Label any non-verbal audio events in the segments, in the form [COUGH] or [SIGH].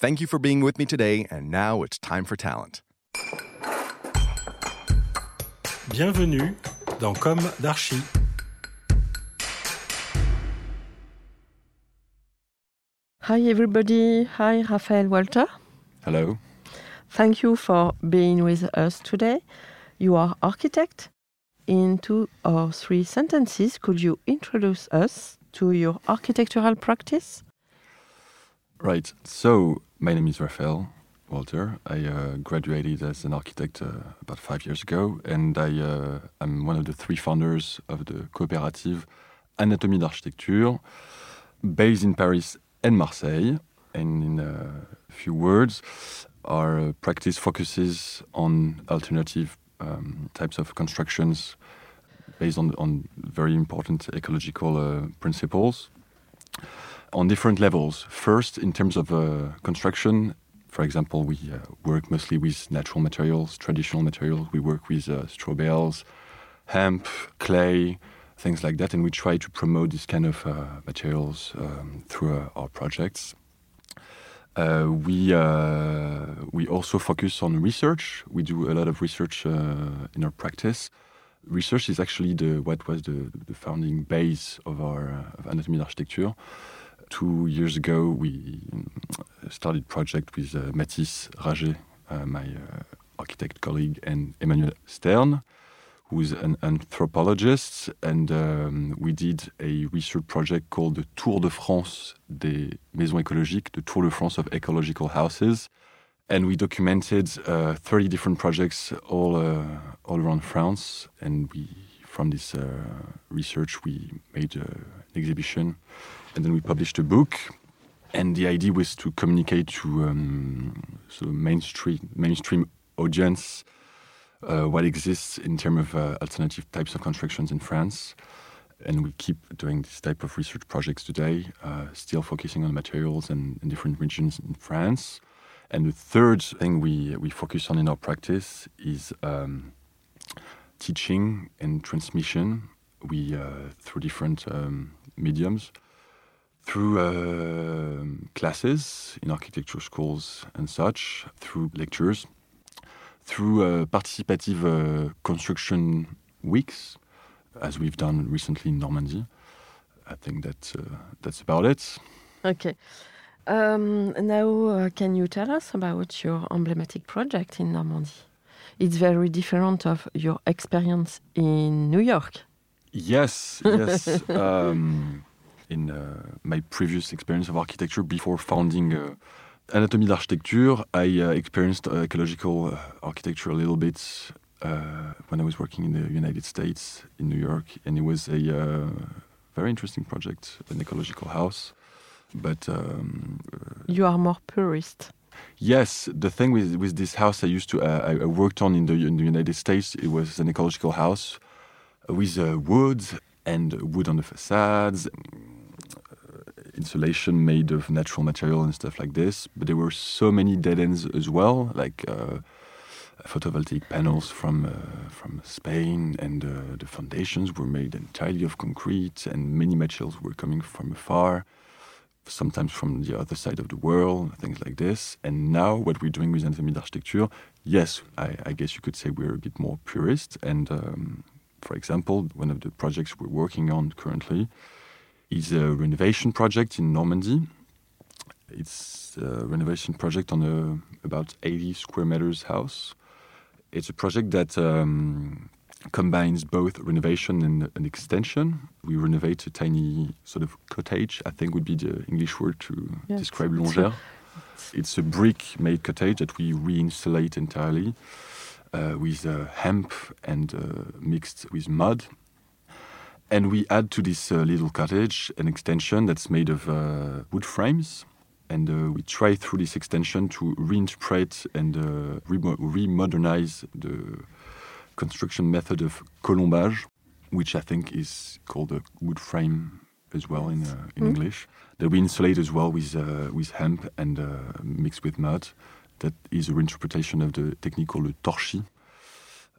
Thank you for being with me today, and now it's time for talent. Bienvenue dans Comme d'Archi. Hi, everybody. Hi, Raphael Walter. Hello. Thank you for being with us today. You are architect. In two or three sentences, could you introduce us to your architectural practice? Right. So, my name is Raphael Walter. I uh, graduated as an architect uh, about five years ago, and I, uh, I'm one of the three founders of the cooperative Anatomie d'Architecture, based in Paris and Marseille. And in a few words, our practice focuses on alternative um, types of constructions based on, on very important ecological uh, principles on different levels. First, in terms of uh, construction, for example, we uh, work mostly with natural materials, traditional materials. We work with uh, straw bales, hemp, clay, things like that, and we try to promote this kind of uh, materials um, through uh, our projects. Uh, we we also focus on research. We do a lot of research in our practice research is actually the what was the, the founding base of our uh, of Anatomie d'Architecture. Two years ago, we uh, started project with uh, Mathis Rager, uh, my uh, architect colleague, and Emmanuel Stern, who's an anthropologist, and um, we did a research project called the Tour de France des maisons écologiques, the Tour de France of ecological houses and we documented uh, 30 different projects all uh, all around France. And we, from this uh, research, we made uh, an exhibition, and then we published a book. And the idea was to communicate to um, so mainstream mainstream audience uh, what exists in terms of uh, alternative types of constructions in France. And we keep doing this type of research projects today, still focusing on materials and different regions in France. And the third thing we, we focus on in our practice is um, teaching and transmission. We uh, through different um, mediums, through uh, classes in architecture schools and such, through lectures, through uh, participative uh, construction weeks, as we've done recently in Normandy. I think that uh, that's about it. Okay. Um, now, uh, can you tell us about your emblematic project in Normandy? It's very different of your experience in New York. Yes, [LAUGHS] yes. um, in uh, my previous experience of architecture before founding uh, Anatomie d'Architecture, I uh, experienced ecological uh, architecture a little bit uh, when I was working in the United States, in New York, and it was a very interesting project, an ecological house. But um, you are more purist. Yes, the thing with with this house I used to uh, I worked on in the in the United States, it was an ecological house with uh, wood and wood on the facades, uh, insulation made of natural material and stuff like this. But there were so many dead ends as well, like uh, photovoltaic panels from uh, from Spain, and uh, the foundations were made entirely of concrete, and many materials were coming from afar sometimes from the other side of the world, things like this. And now, what we're doing with Anatomie d'Architecture, yes, I, I, guess you could say we're a bit more purist. And um, for example, one of the projects we're working on currently is a renovation project in Normandy. It's a renovation project on a about 80 square meters house. It's a project that um, combines both renovation and an extension. We renovate a tiny sort of cottage, I think would be the English word to Yes, describe Longère. It's a brick made cottage that we reinsulate entirely uh, with uh, hemp and uh, mixed with mud. And we add to this uh, little cottage an extension that's made of uh, wood frames. And uh, we try through this extension to reinterpret and uh, remo- remodernize the construction method of colombage, which I think is called a wood frame as well in, uh, in English. That we insulate as well with, uh, with hemp and uh, mixed with mud. That is a reinterpretation of the technique called le torchis.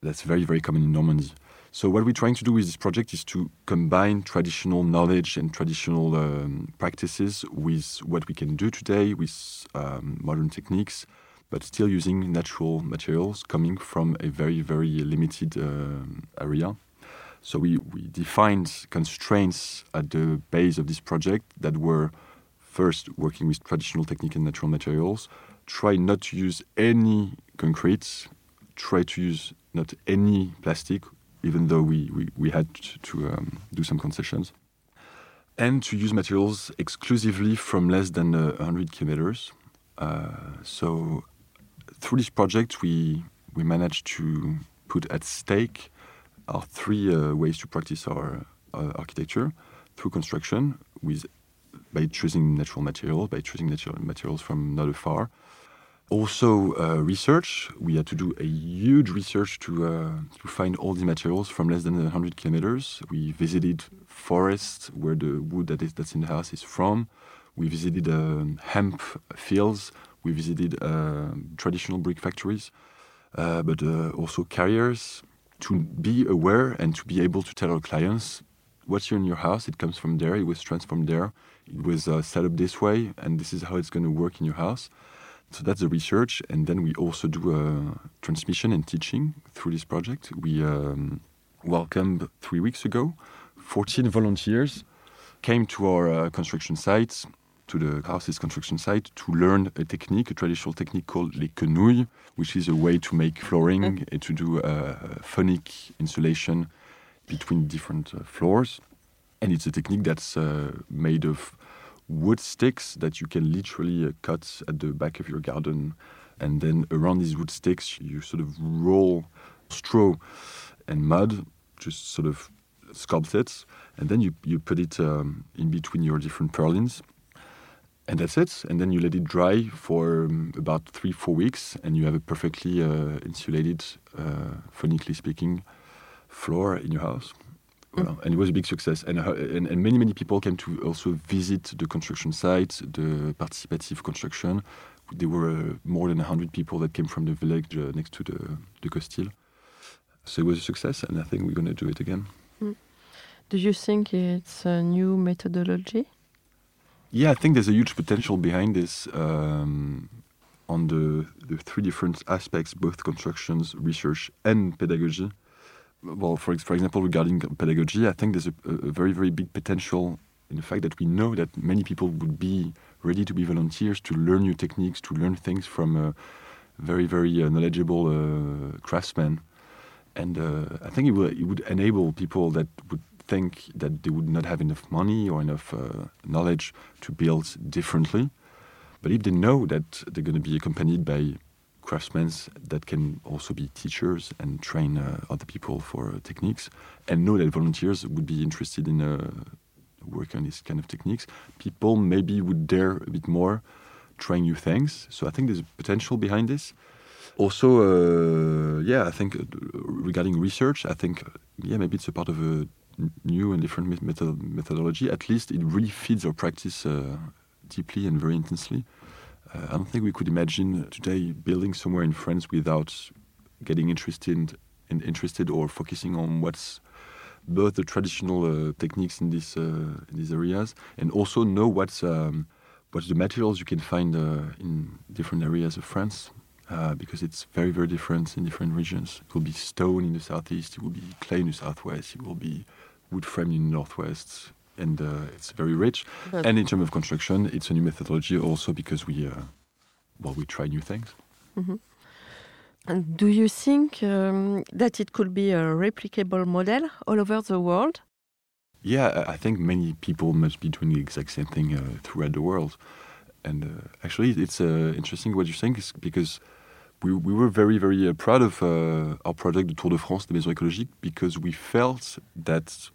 That's very, very common in Normandy. So what we're trying to do with this project is to combine traditional knowledge and traditional um, practices with what we can do today with um, modern techniques, but still using natural materials coming from a very, very limited um area. So we, we defined constraints at the base of this project that were first working with traditional technique and natural materials, try not to use any concrete, try to use not any plastic, even though we, we, we had to um, do some concessions, and to use materials exclusively from less than uh, 100 kilometers. Uh, so through this project, we, we managed to put at stake our three uh, ways to practice our uh, architecture through construction with by choosing natural materials, by choosing natural materials from not afar. Also, uh, research. We had to do a huge research to uh, to find all the materials from less than 100 kilometers. We visited forests where the wood that is that's in the house is from. We visited um, hemp fields. We visited uh, traditional brick factories, uh, but uh, also carriers to be aware and to be able to tell our clients what's in your house. It comes from there. It was transformed there. It was uh, set up this way, and this is how it's going to work in your house. So that's the research, and then we also do uh, transmission and teaching through this project. We um, welcomed three weeks ago 14 volunteers came to our uh, construction site, to the house's construction site, to learn a technique, a traditional technique called les quenouilles, which is a way to make flooring and to do uh, phonic insulation between different uh, floors. And it's a technique that's uh, made of wood sticks that you can literally uh, cut at the back of your garden. And then around these wood sticks, you sort of roll straw and mud, just sort of sculpt it. And then you, you put it um, in between your different purlins. And that's it. And then you let it dry for um, about three, four weeks, and you have a perfectly uh, insulated, uh, phonically speaking, floor in your house. Well, and it was a big success. And, uh, and, and many, many people came to also visit the construction site, the participative construction. There were uh, more than 100 people that came from the village uh, next to the, the Costil. So it was a success, and I think we're going to do it again. Do you think it's a new methodology? Yeah, I think there's a huge potential behind this um, on the, the three different aspects, both constructions, research, and pedagogy. Well, for, for example, regarding pedagogy, I think there's a, a very, very big potential in the fact that we know that many people would be ready to be volunteers to learn new techniques, to learn things from very, very uh, knowledgeable uh, craftsmen. And uh, I think it would, it would enable people that would think that they would not have enough money or enough uh, knowledge to build differently. But if they know that they're going to be accompanied by craftsmen that can also be teachers and train uh, other people for uh, techniques, and know that volunteers would be interested in uh, working on these kind of techniques, people maybe would dare a bit more trying new things. So I think there's potential behind this. Also, uh, yeah, I think uh, regarding research, I think yeah maybe it's a part of a new and different method- methodology. At least it really feeds our practice uh, deeply and very intensely. Uh, I don't think we could imagine today building somewhere in France without getting interested in, interested or focusing on what's both the traditional uh, techniques in these uh, in these areas and also know what's um, what's the materials you can find uh, in different areas of France uh, because it's very very different in different regions. It will be stone in the southeast, it will be clay in the southwest, it will be wood frame in the northwest, and uh, it's very rich. But- and in terms of construction, it's a new methodology also because we, uh, well, we try new things. And do you think um, that it could be a replicable model all over the world? Yeah, I- think many people must be doing the exact same thing uh, throughout the world. And uh, actually, it's uh, interesting what you're saying is because we, we were very, very uh, proud of uh, our project, the Tour de France des Maisons Écologiques, because we felt that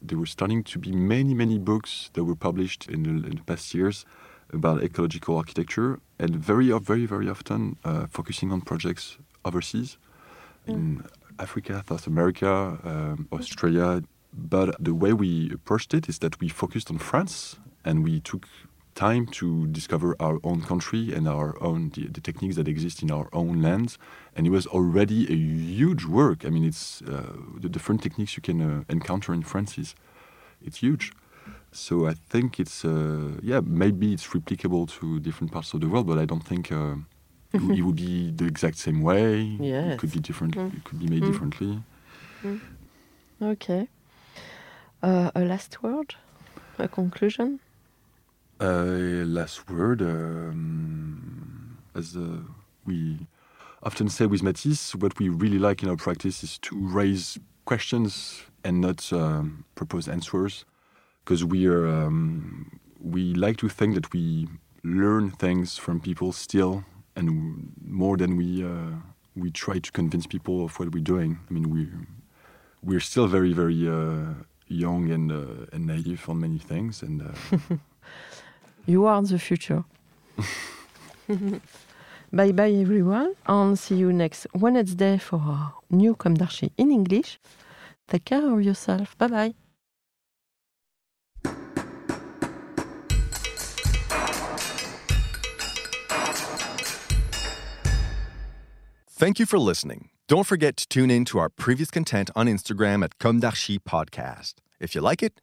there were starting to be many, many books that were published in the, in the past years about ecological architecture, and very, very, very often uh, focusing on projects overseas. In Africa, South America, um, Australia. But the way we approached it is that we focused on France and we took time to discover our own country and our own the, the techniques that exist in our own lands. And it was already a huge work. I mean, it's uh, the different techniques you can uh, encounter in France is it's huge. So I think it's uh, yeah maybe it's replicable to different parts of the world, but I don't think uh, it, would- be the exact same way. Yes. It could be different. Mm. It could be made Mm. differently. Okay. Uh, a last word? A conclusion? Uh, last word. Um, as uh, we often say with Mathis, what we really like in our practice is to raise questions and not um, propose answers, because we are um, we like to think that we learn things from people still, and more than we uh, we try to convince people of what we're doing. I mean, we we're still very very uh, young and uh, and naive on many things, and. [LAUGHS] You are the future. [LAUGHS] bye bye, everyone, and see you next Wednesday for our new Comme d'Archi in English. Take care of yourself. Bye bye. Thank you for listening. Don't forget to tune in to our previous content on Instagram at Comme d'Archi Podcast. If you like it,